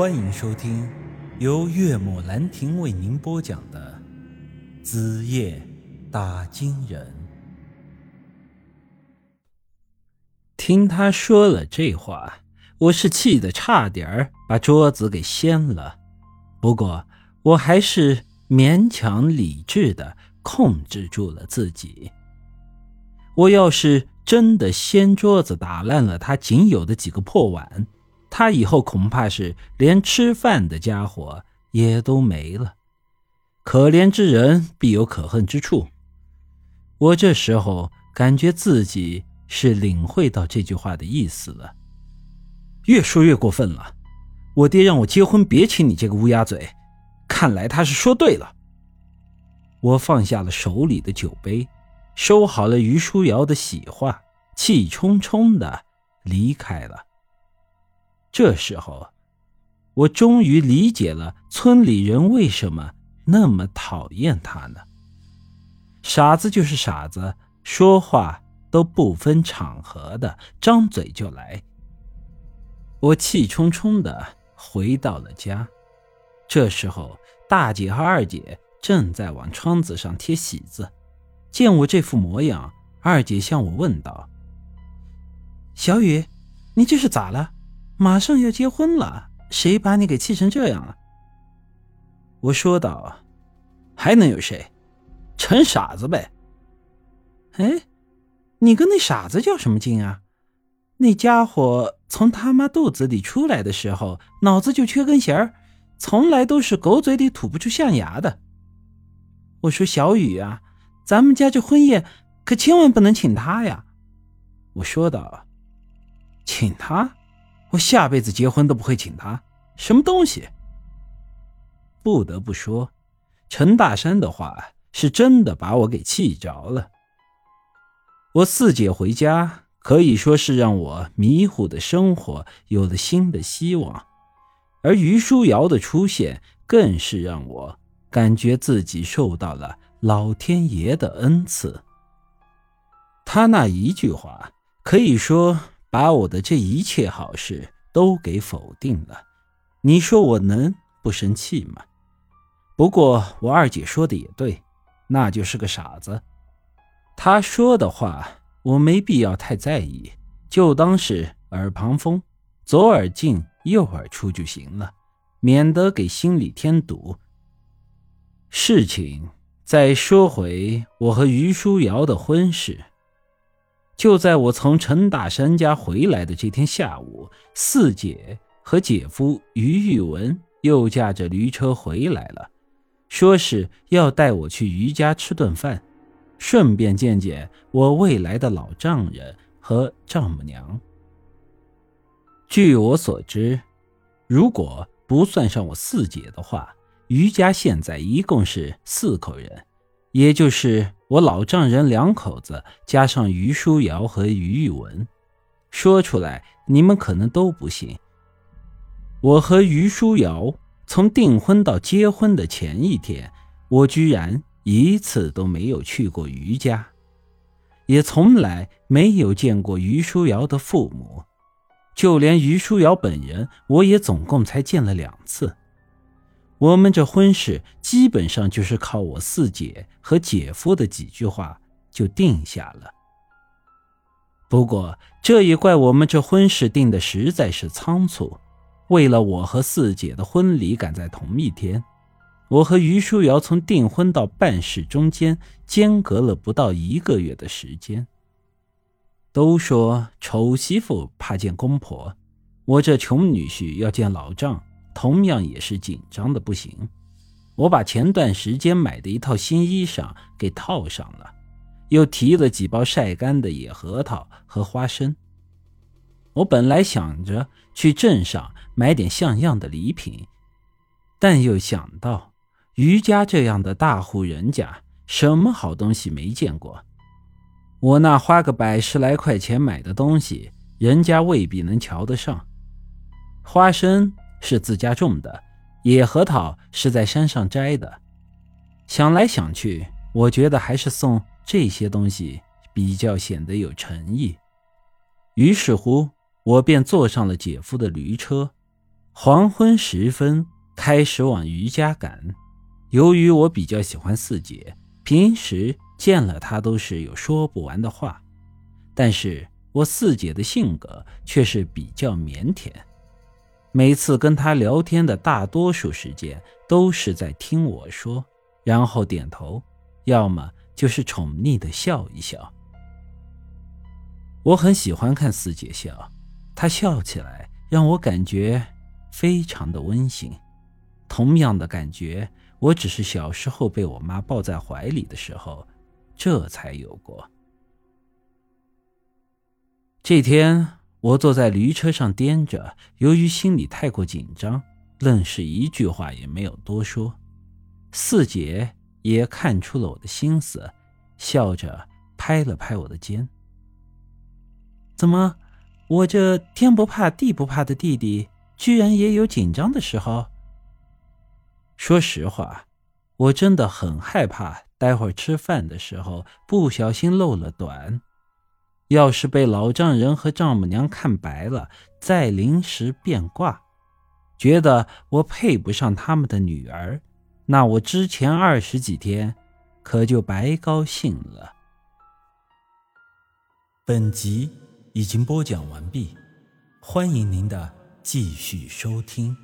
欢迎收听由岳母兰亭为您播讲的《子夜打金人》。听他说了这话，我是气得差点儿把桌子给掀了。不过我还是勉强理智的控制住了自己。我要是真的掀桌子打烂了他仅有的几个破碗。他以后恐怕是连吃饭的家伙也都没了。可怜之人必有可恨之处。我这时候感觉自己是领会到这句话的意思了。越说越过分了。我爹让我结婚别亲你这个乌鸦嘴，看来他是说对了。我放下了手里的酒杯，收好了于书瑶的喜话，气冲冲的离开了。这时候，我终于理解了村里人为什么那么讨厌他呢？傻子就是傻子，说话都不分场合的，张嘴就来。我气冲冲的回到了家，这时候大姐和二姐正在往窗子上贴喜字。见我这副模样，二姐向我问道：“小雨，你这是咋了？”马上要结婚了，谁把你给气成这样了？我说道：“还能有谁？陈傻子呗。”哎，你跟那傻子较什么劲啊？那家伙从他妈肚子里出来的时候，脑子就缺根弦儿，从来都是狗嘴里吐不出象牙的。我说小雨啊，咱们家这婚宴可千万不能请他呀。我说道：“请他。”我下辈子结婚都不会请他，什么东西？不得不说，陈大山的话是真的把我给气着了。我四姐回家可以说是让我迷糊的生活有了新的希望，而于书瑶的出现更是让我感觉自己受到了老天爷的恩赐。他那一句话可以说。把我的这一切好事都给否定了，你说我能不生气吗？不过我二姐说的也对，那就是个傻子。她说的话我没必要太在意，就当是耳旁风，左耳进右耳出就行了，免得给心里添堵。事情再说回我和于书瑶的婚事。就在我从陈大山家回来的这天下午，四姐和姐夫于玉文又驾着驴车回来了，说是要带我去于家吃顿饭，顺便见见我未来的老丈人和丈母娘。据我所知，如果不算上我四姐的话，于家现在一共是四口人，也就是。我老丈人两口子加上于书瑶和于玉文，说出来你们可能都不信。我和于书瑶从订婚到结婚的前一天，我居然一次都没有去过于家，也从来没有见过于书瑶的父母，就连于书瑶本人，我也总共才见了两次。我们这婚事基本上就是靠我四姐和姐夫的几句话就定下了。不过这也怪我们这婚事定的实在是仓促，为了我和四姐的婚礼赶在同一天，我和于书瑶从订婚到办事中间间隔了不到一个月的时间。都说丑媳妇怕见公婆，我这穷女婿要见老丈。同样也是紧张的不行，我把前段时间买的一套新衣裳给套上了，又提了几包晒干的野核桃和花生。我本来想着去镇上买点像样的礼品，但又想到于家这样的大户人家，什么好东西没见过，我那花个百十来块钱买的东西，人家未必能瞧得上。花生。是自家种的野核桃，是在山上摘的。想来想去，我觉得还是送这些东西比较显得有诚意。于是乎，我便坐上了姐夫的驴车。黄昏时分，开始往余家赶。由于我比较喜欢四姐，平时见了她都是有说不完的话，但是我四姐的性格却是比较腼腆。每次跟她聊天的大多数时间都是在听我说，然后点头，要么就是宠溺的笑一笑。我很喜欢看四姐笑，她笑起来让我感觉非常的温馨。同样的感觉，我只是小时候被我妈抱在怀里的时候，这才有过。这天，我坐在驴车上颠着，由于心里太过紧张，愣是一句话也没有多说。四姐也看出了我的心思，笑着拍了拍我的肩。怎么，我这天不怕地不怕的弟弟，居然也有紧张的时候？说实话，我真的很害怕，待会儿吃饭的时候不小心漏了短，要是被老丈人和丈母娘看白了，再临时变卦，觉得我配不上他们的女儿，那我之前二十几天可就白高兴了。本集。已经播讲完毕，欢迎您的继续收听。